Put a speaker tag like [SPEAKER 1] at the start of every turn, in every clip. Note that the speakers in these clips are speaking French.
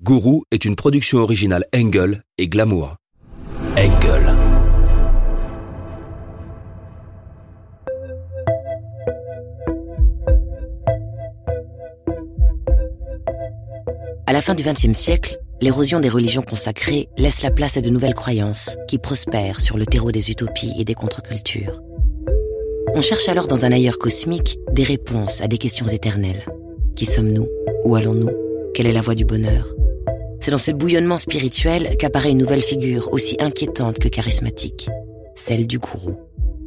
[SPEAKER 1] Gourou est une production originale Engel et Glamour. Engel.
[SPEAKER 2] À la fin du XXe siècle, l'érosion des religions consacrées laisse la place à de nouvelles croyances qui prospèrent sur le terreau des utopies et des contre-cultures. On cherche alors dans un ailleurs cosmique des réponses à des questions éternelles. Qui sommes-nous? Où allons-nous? Quelle est la voie du bonheur? C'est dans ce bouillonnement spirituel qu'apparaît une nouvelle figure aussi inquiétante que charismatique, celle du gourou.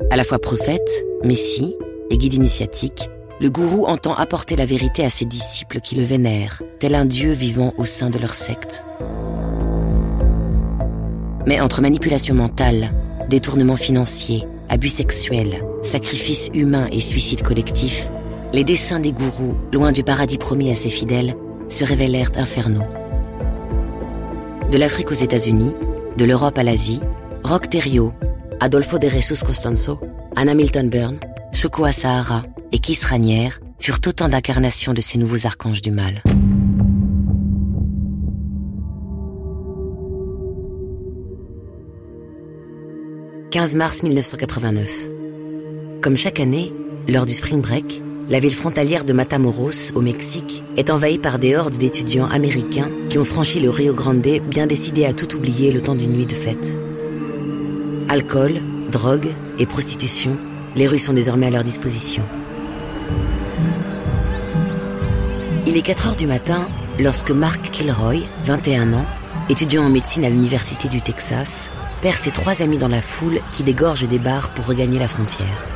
[SPEAKER 2] À la fois prophète, messie et guide initiatique, le gourou entend apporter la vérité à ses disciples qui le vénèrent, tel un dieu vivant au sein de leur secte. Mais entre manipulation mentale, détournement financier, abus sexuels, sacrifices humains et suicide collectif, les desseins des gourous, loin du paradis promis à ses fidèles, se révélèrent infernaux. De l'Afrique aux États-Unis, de l'Europe à l'Asie, Rock Terrio, Adolfo de Jesus Costanzo, Anna Milton Byrne, Shoko Asahara et Kiss Ranière furent autant d'incarnations de ces nouveaux archanges du mal. « 15 mars 1989. Comme chaque année, lors du Spring Break, la ville frontalière de Matamoros, au Mexique, est envahie par des hordes d'étudiants américains qui ont franchi le Rio Grande bien décidés à tout oublier le temps d'une nuit de fête. Alcool, drogue et prostitution, les rues sont désormais à leur disposition. Il est 4 heures du matin lorsque Mark Kilroy, 21 ans, étudiant en médecine à l'Université du Texas, perd ses trois amis dans la foule qui dégorge des bars pour regagner la frontière.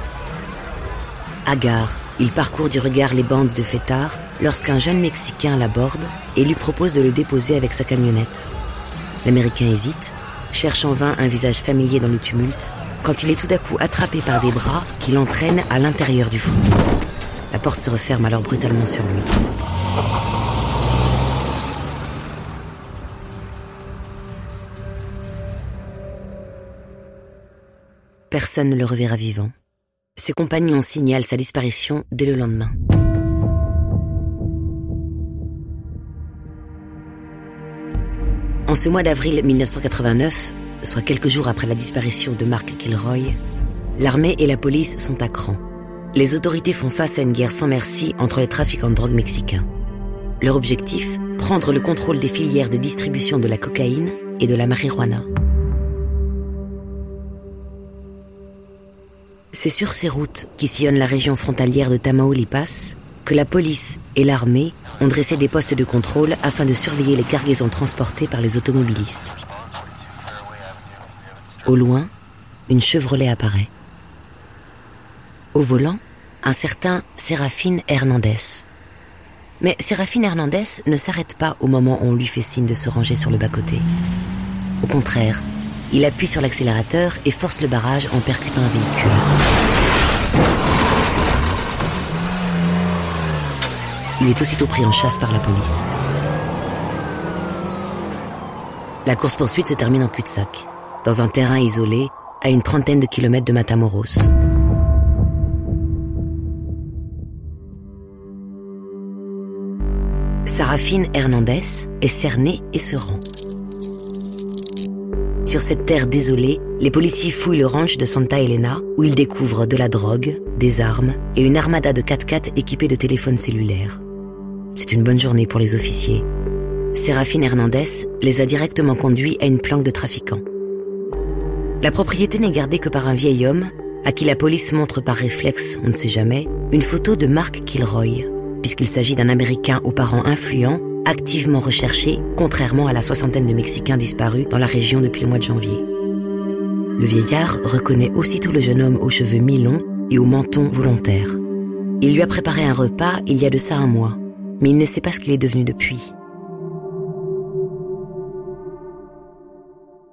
[SPEAKER 2] Agar, il parcourt du regard les bandes de fêtards lorsqu'un jeune Mexicain l'aborde et lui propose de le déposer avec sa camionnette. L'Américain hésite, cherche en vain un visage familier dans le tumulte, quand il est tout à coup attrapé par des bras qui l'entraînent à l'intérieur du fond. La porte se referme alors brutalement sur lui. Personne ne le reverra vivant. Ses compagnons signalent sa disparition dès le lendemain. En ce mois d'avril 1989, soit quelques jours après la disparition de Mark Kilroy, l'armée et la police sont à cran. Les autorités font face à une guerre sans merci entre les trafiquants de drogue mexicains. Leur objectif Prendre le contrôle des filières de distribution de la cocaïne et de la marijuana. C'est sur ces routes qui sillonnent la région frontalière de Tamaulipas que la police et l'armée ont dressé des postes de contrôle afin de surveiller les cargaisons transportées par les automobilistes. Au loin, une Chevrolet apparaît. Au volant, un certain Séraphine Hernandez. Mais Séraphine Hernandez ne s'arrête pas au moment où on lui fait signe de se ranger sur le bas-côté. Au contraire, il appuie sur l'accélérateur et force le barrage en percutant un véhicule. Il est aussitôt pris en chasse par la police. La course-poursuite se termine en cul-de-sac, dans un terrain isolé, à une trentaine de kilomètres de Matamoros. Sarafine Hernandez est cernée et se rend. Sur cette terre désolée, les policiers fouillent le ranch de Santa Elena où ils découvrent de la drogue, des armes et une armada de 4x4 équipés de téléphones cellulaires. C'est une bonne journée pour les officiers. Séraphine Hernandez les a directement conduits à une planque de trafiquants. La propriété n'est gardée que par un vieil homme à qui la police montre par réflexe, on ne sait jamais, une photo de Mark Kilroy, puisqu'il s'agit d'un Américain aux parents influents, activement recherché, contrairement à la soixantaine de Mexicains disparus dans la région depuis le mois de janvier. Le vieillard reconnaît aussitôt le jeune homme aux cheveux mi-longs et au menton volontaire. Il lui a préparé un repas il y a de ça un mois, mais il ne sait pas ce qu'il est devenu depuis.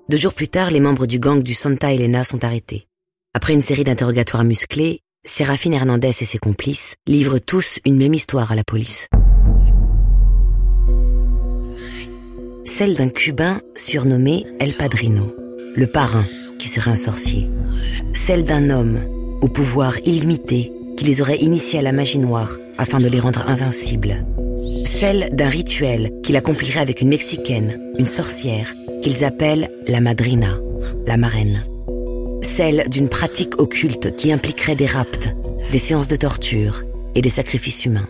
[SPEAKER 2] Deux jours plus tard, les membres du gang du Santa Elena sont arrêtés. Après une série d'interrogatoires musclés, Séraphine Hernandez et ses complices livrent tous une même histoire à la police. Celle d'un Cubain surnommé El Padrino, le parrain qui serait un sorcier. Celle d'un homme au pouvoir illimité qui les aurait initiés à la magie noire afin de les rendre invincibles. celle d'un rituel qu'il accomplirait avec une Mexicaine, une sorcière, qu'ils appellent la madrina, la marraine. Celle d'une pratique occulte qui impliquerait des rapts, des séances de torture et des sacrifices humains.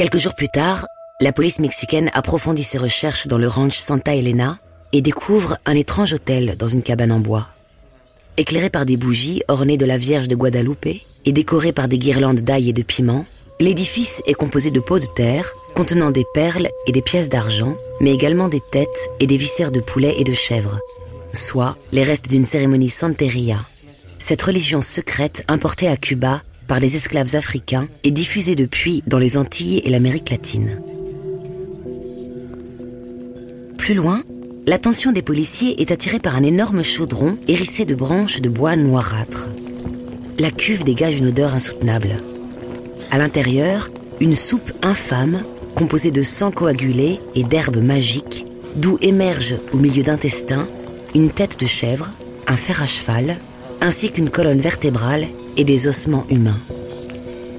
[SPEAKER 2] Quelques jours plus tard, la police mexicaine approfondit ses recherches dans le ranch Santa Elena et découvre un étrange hôtel dans une cabane en bois. Éclairé par des bougies ornées de la Vierge de Guadalupe et décoré par des guirlandes d'ail et de piment, l'édifice est composé de pots de terre contenant des perles et des pièces d'argent, mais également des têtes et des viscères de poulet et de chèvre, soit les restes d'une cérémonie santeria. Cette religion secrète importée à Cuba par des esclaves africains et diffusée depuis dans les Antilles et l'Amérique latine. Plus loin, l'attention des policiers est attirée par un énorme chaudron hérissé de branches de bois noirâtres. La cuve dégage une odeur insoutenable. À l'intérieur, une soupe infâme composée de sang coagulé et d'herbes magiques, d'où émerge au milieu d'intestins une tête de chèvre, un fer à cheval, ainsi qu'une colonne vertébrale et des ossements humains.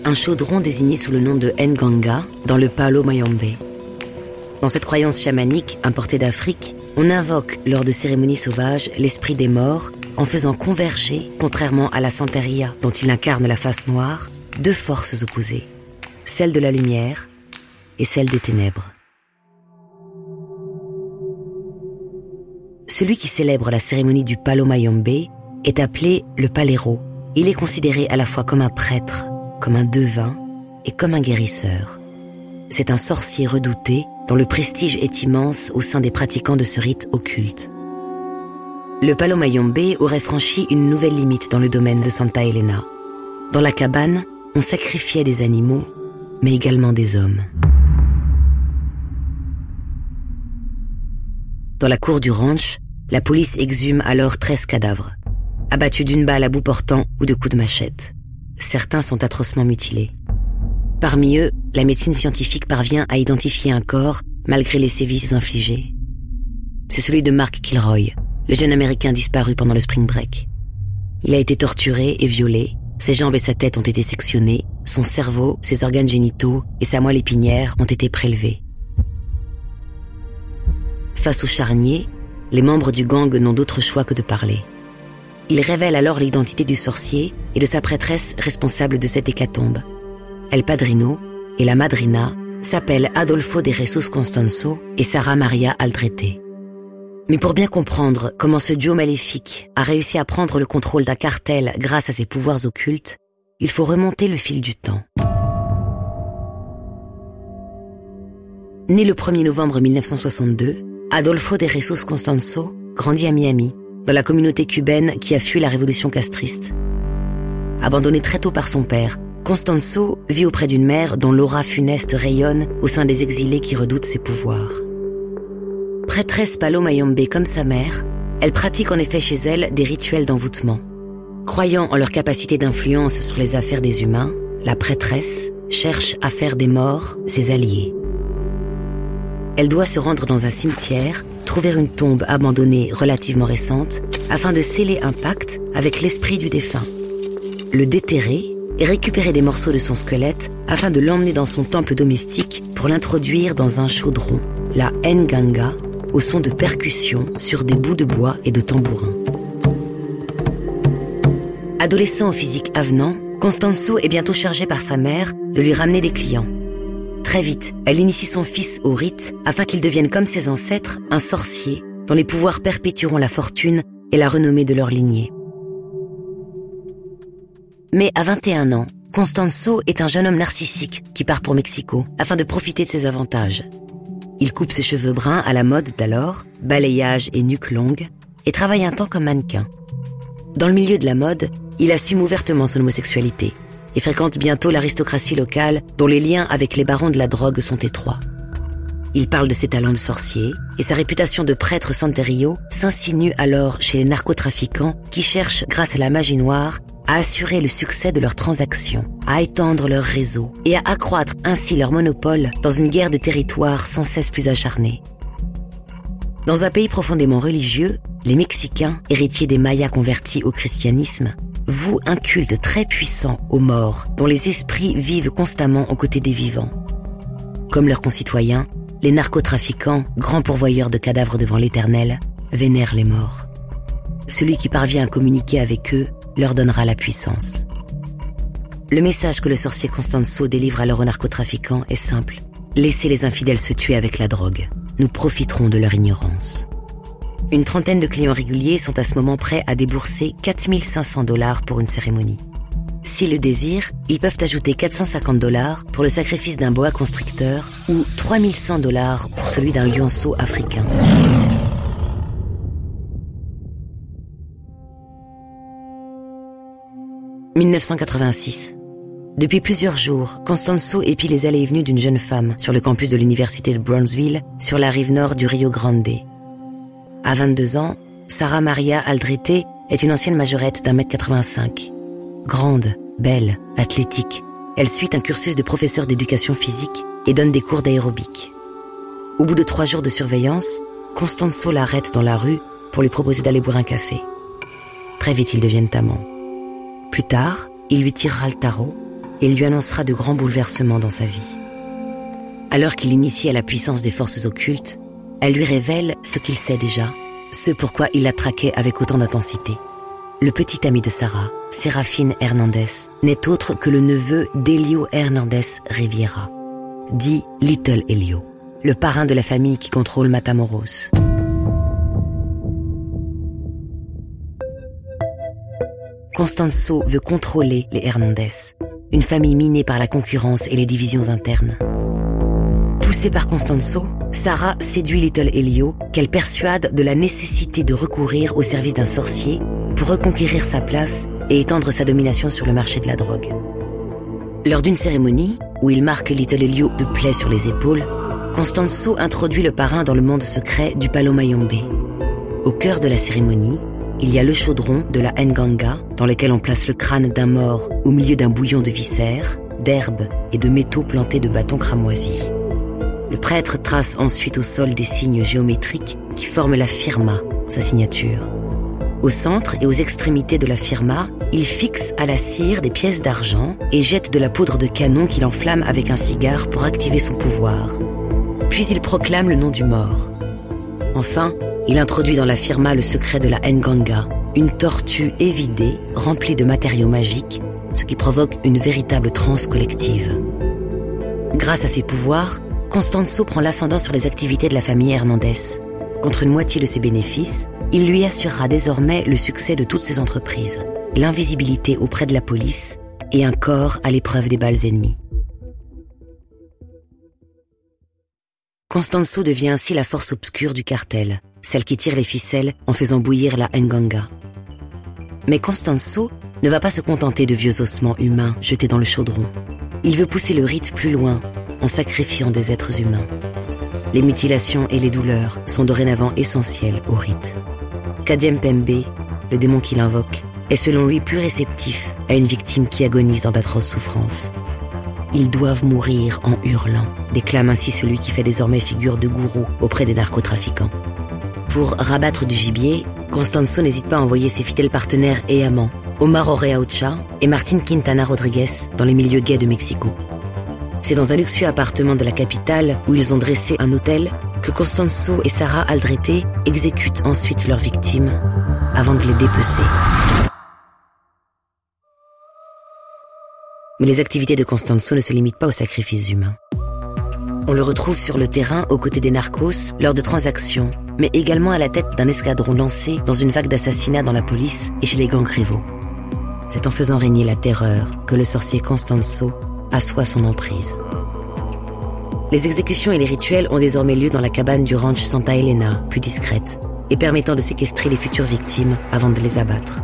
[SPEAKER 2] Un chaudron désigné sous le nom de Nganga dans le Palo Mayombe. Dans cette croyance chamanique importée d'Afrique, on invoque lors de cérémonies sauvages l'esprit des morts en faisant converger, contrairement à la Santeria dont il incarne la face noire, deux forces opposées, celle de la lumière et celle des ténèbres. Celui qui célèbre la cérémonie du Palo Mayombe est appelé le palero. Il est considéré à la fois comme un prêtre, comme un devin et comme un guérisseur. C'est un sorcier redouté dont le prestige est immense au sein des pratiquants de ce rite occulte. Le Palo Mayombe aurait franchi une nouvelle limite dans le domaine de Santa Elena. Dans la cabane, on sacrifiait des animaux, mais également des hommes. Dans la cour du ranch, la police exhume alors 13 cadavres, abattus d'une balle à bout portant ou de coups de machette. Certains sont atrocement mutilés. Parmi eux, la médecine scientifique parvient à identifier un corps malgré les sévices infligés. C'est celui de Mark Kilroy, le jeune Américain disparu pendant le spring break. Il a été torturé et violé, ses jambes et sa tête ont été sectionnées, son cerveau, ses organes génitaux et sa moelle épinière ont été prélevés. Face au charnier, les membres du gang n'ont d'autre choix que de parler. Ils révèlent alors l'identité du sorcier et de sa prêtresse responsable de cette hécatombe. El Padrino et la Madrina s'appellent Adolfo de Jesus Constanzo et Sara Maria Aldrete. Mais pour bien comprendre comment ce duo maléfique a réussi à prendre le contrôle d'un cartel grâce à ses pouvoirs occultes, il faut remonter le fil du temps. Né le 1er novembre 1962, Adolfo de Jesus Constanzo grandit à Miami, dans la communauté cubaine qui a fui la révolution castriste. Abandonné très tôt par son père, Constanzo vit auprès d'une mère dont l'aura funeste rayonne au sein des exilés qui redoutent ses pouvoirs. Prêtresse Palo Mayombe comme sa mère, elle pratique en effet chez elle des rituels d'envoûtement. Croyant en leur capacité d'influence sur les affaires des humains, la prêtresse cherche à faire des morts ses alliés. Elle doit se rendre dans un cimetière, trouver une tombe abandonnée relativement récente, afin de sceller un pacte avec l'esprit du défunt. Le déterrer et récupérer des morceaux de son squelette afin de l'emmener dans son temple domestique pour l'introduire dans un chaudron, la Nganga, au son de percussions sur des bouts de bois et de tambourins. Adolescent au physique avenant, Constanzo est bientôt chargé par sa mère de lui ramener des clients. Très vite, elle initie son fils au rite afin qu'il devienne comme ses ancêtres un sorcier dont les pouvoirs perpétueront la fortune et la renommée de leur lignée. Mais à 21 ans, Constanzo est un jeune homme narcissique qui part pour Mexico afin de profiter de ses avantages. Il coupe ses cheveux bruns à la mode d'alors, balayage et nuque longue, et travaille un temps comme mannequin. Dans le milieu de la mode, il assume ouvertement son homosexualité et fréquente bientôt l'aristocratie locale dont les liens avec les barons de la drogue sont étroits. Il parle de ses talents de sorcier et sa réputation de prêtre santerio s'insinue alors chez les narcotrafiquants qui cherchent, grâce à la magie noire, à assurer le succès de leurs transactions, à étendre leur réseau et à accroître ainsi leur monopole dans une guerre de territoire sans cesse plus acharnée. Dans un pays profondément religieux, les Mexicains, héritiers des Mayas convertis au christianisme, voue un culte très puissant aux morts, dont les esprits vivent constamment aux côtés des vivants. Comme leurs concitoyens, les narcotrafiquants, grands pourvoyeurs de cadavres devant l'Éternel, vénèrent les morts. Celui qui parvient à communiquer avec eux leur donnera la puissance. Le message que le sorcier Constanzo délivre alors aux narcotrafiquants est simple. Laissez les infidèles se tuer avec la drogue. Nous profiterons de leur ignorance. Une trentaine de clients réguliers sont à ce moment prêts à débourser 4500 dollars pour une cérémonie. S'ils le désirent, ils peuvent ajouter 450 dollars pour le sacrifice d'un boa constricteur ou 3100 dollars pour celui d'un lionceau africain. « 1986. Depuis plusieurs jours, Constanzo épie les allées et venues d'une jeune femme sur le campus de l'université de Brownsville, sur la rive nord du Rio Grande. À 22 ans, Sarah Maria Aldrete est une ancienne majorette d'un mètre 85. Grande, belle, athlétique, elle suit un cursus de professeur d'éducation physique et donne des cours d'aérobic. Au bout de trois jours de surveillance, Constanzo l'arrête dans la rue pour lui proposer d'aller boire un café. Très vite, ils deviennent amants. Plus tard, il lui tirera le tarot et lui annoncera de grands bouleversements dans sa vie. Alors qu'il initie à la puissance des forces occultes, elle lui révèle ce qu'il sait déjà, ce pourquoi il la traquait avec autant d'intensité. Le petit ami de Sarah, Séraphine Hernandez, n'est autre que le neveu d'Elio Hernandez Riviera, dit Little Elio, le parrain de la famille qui contrôle Matamoros. Constanzo veut contrôler les Hernandez, une famille minée par la concurrence et les divisions internes. Poussée par Constanzo, Sarah séduit Little Elio, qu'elle persuade de la nécessité de recourir au service d'un sorcier pour reconquérir sa place et étendre sa domination sur le marché de la drogue. Lors d'une cérémonie, où il marque Little Elio de plaies sur les épaules, Constanzo introduit le parrain dans le monde secret du Palo Mayombe. Au cœur de la cérémonie, il y a le chaudron de la Nganga, dans lequel on place le crâne d'un mort au milieu d'un bouillon de viscères, d'herbes et de métaux plantés de bâtons cramoisis. Le prêtre trace ensuite au sol des signes géométriques qui forment la firma, sa signature. Au centre et aux extrémités de la firma, il fixe à la cire des pièces d'argent et jette de la poudre de canon qu'il enflamme avec un cigare pour activer son pouvoir. Puis il proclame le nom du mort. Enfin, il introduit dans la firma le secret de la Nganga, une tortue évidée remplie de matériaux magiques, ce qui provoque une véritable transe collective. Grâce à ses pouvoirs, Constanzo prend l'ascendant sur les activités de la famille Hernandez. Contre une moitié de ses bénéfices, il lui assurera désormais le succès de toutes ses entreprises, l'invisibilité auprès de la police et un corps à l'épreuve des balles ennemies. Constanzo devient ainsi la force obscure du cartel, celle qui tire les ficelles en faisant bouillir la Nganga. Mais Constanzo ne va pas se contenter de vieux ossements humains jetés dans le chaudron. Il veut pousser le rite plus loin en sacrifiant des êtres humains. Les mutilations et les douleurs sont dorénavant essentielles au rite. Kadiem Pembe, le démon qu'il invoque, est selon lui plus réceptif à une victime qui agonise dans d'atroces souffrances. Ils doivent mourir en hurlant, déclame ainsi celui qui fait désormais figure de gourou auprès des narcotrafiquants. Pour rabattre du gibier, Constanzo n'hésite pas à envoyer ses fidèles partenaires et amants, Omar Oreaucha et Martin Quintana Rodriguez, dans les milieux gays de Mexico. C'est dans un luxueux appartement de la capitale où ils ont dressé un hôtel que Constanzo et Sarah Aldrete exécutent ensuite leurs victimes avant de les dépecer. Mais les activités de Constanzo ne se limitent pas aux sacrifices humains. On le retrouve sur le terrain aux côtés des narcos lors de transactions, mais également à la tête d'un escadron lancé dans une vague d'assassinats dans la police et chez les gangs rivaux. C'est en faisant régner la terreur que le sorcier Constanzo assoit son emprise. Les exécutions et les rituels ont désormais lieu dans la cabane du ranch Santa Elena, plus discrète, et permettant de séquestrer les futures victimes avant de les abattre.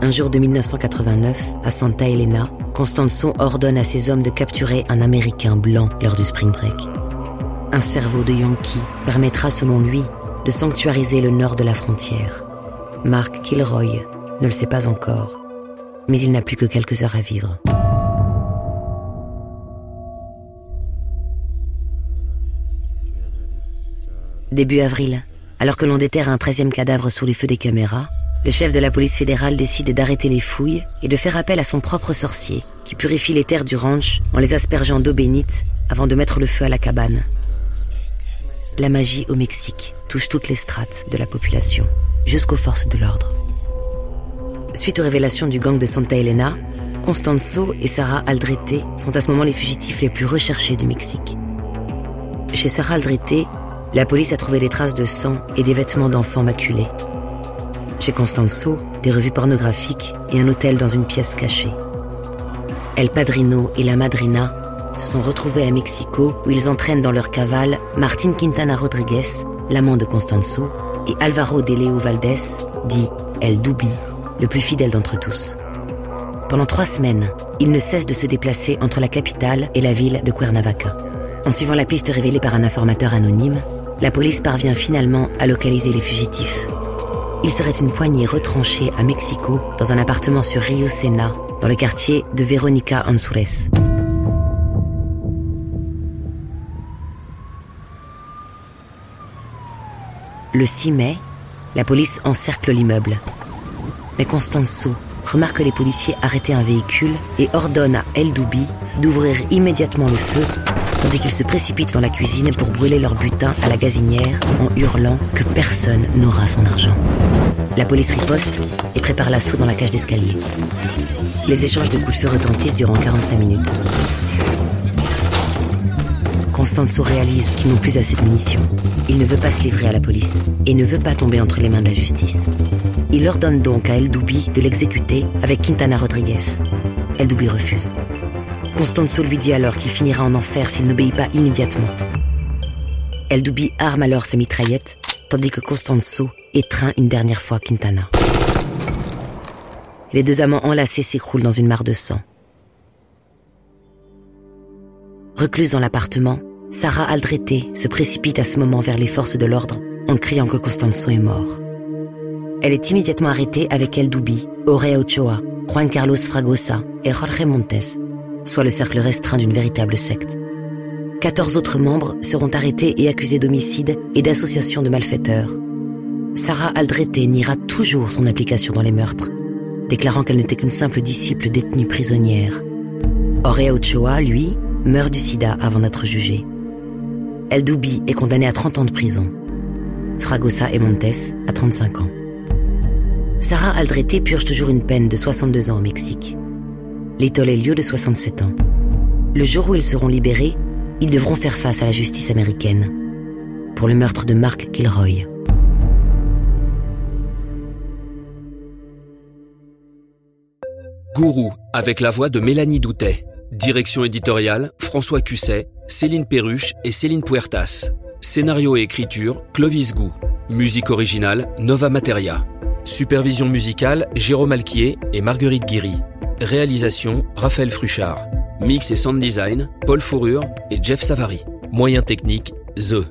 [SPEAKER 2] Un jour de 1989, à Santa Elena, Constanzo ordonne à ses hommes de capturer un Américain blanc lors du Spring Break. Un cerveau de Yankee permettra, selon lui, de sanctuariser le nord de la frontière. Mark Kilroy ne le sait pas encore, mais il n'a plus que quelques heures à vivre. Début avril, alors que l'on déterre un treizième cadavre sous les feux des caméras, le chef de la police fédérale décide d'arrêter les fouilles et de faire appel à son propre sorcier, qui purifie les terres du ranch en les aspergeant d'eau bénite avant de mettre le feu à la cabane. La magie au Mexique touche toutes les strates de la population, jusqu'aux forces de l'ordre. Suite aux révélations du gang de Santa Elena, Constanzo et Sarah Aldrete sont à ce moment les fugitifs les plus recherchés du Mexique. Chez Sarah Aldrete, la police a trouvé des traces de sang et des vêtements d'enfants maculés. Chez Constanzo, des revues pornographiques et un hôtel dans une pièce cachée. El Padrino et la Madrina se sont retrouvés à Mexico où ils entraînent dans leur cavale Martin Quintana Rodriguez, l'amant de Constanzo, et Alvaro de Leo Valdez, dit El Dubi, le plus fidèle d'entre tous. Pendant trois semaines, ils ne cessent de se déplacer entre la capitale et la ville de Cuernavaca. En suivant la piste révélée par un informateur anonyme, la police parvient finalement à localiser les fugitifs. Il serait une poignée retranchée à Mexico dans un appartement sur Rio Sena, dans le quartier de Veronica Ansures. Le 6 mai, la police encercle l'immeuble. Mais Constanzo remarque les policiers arrêter un véhicule et ordonne à El Doubi d'ouvrir immédiatement le feu, tandis qu'ils se précipitent dans la cuisine pour brûler leur butin à la gazinière en hurlant que personne n'aura son argent. La police riposte et prépare l'assaut dans la cage d'escalier. Les échanges de coups de feu retentissent durant 45 minutes. Constanzo réalise qu'ils n'ont plus assez de munitions. Il ne veut pas se livrer à la police et ne veut pas tomber entre les mains de la justice. Il ordonne donc à El Doubi de l'exécuter avec Quintana Rodriguez. El Doubi refuse. Constanzo lui dit alors qu'il finira en enfer s'il n'obéit pas immédiatement. El Doubi arme alors ses mitraillettes, tandis que Constanzo étreint une dernière fois Quintana. Les deux amants enlacés s'écroulent dans une mare de sang. Recluse dans l'appartement, Sarah Aldrete se précipite à ce moment vers les forces de l'ordre en criant que Constanzo est mort. Elle est immédiatement arrêtée avec El Dubi, Aurea Ochoa, Juan Carlos Fragosa et Jorge Montes, soit le cercle restreint d'une véritable secte. 14 autres membres seront arrêtés et accusés d'homicide et d'association de malfaiteurs. Sarah Aldrete niera toujours son implication dans les meurtres, déclarant qu'elle n'était qu'une simple disciple détenue prisonnière. Aurea Ochoa, lui, meurt du sida avant d'être jugé. El Doubi est condamné à 30 ans de prison. Fragosa et Montes à 35 ans. Sarah Aldrete purge toujours une peine de 62 ans au Mexique. Little lieu de 67 ans. Le jour où ils seront libérés, ils devront faire face à la justice américaine pour le meurtre de Mark Kilroy.
[SPEAKER 1] Gourou, avec la voix de Mélanie Doutet. Direction éditoriale, François Cusset, Céline Perruche et Céline Puertas. Scénario et écriture, Clovis Gou. Musique originale, Nova Materia. Supervision musicale, Jérôme Alquier et Marguerite Guiry. Réalisation, Raphaël Fruchard. Mix et sound design, Paul Fourrure et Jeff Savary. Moyens techniques, The.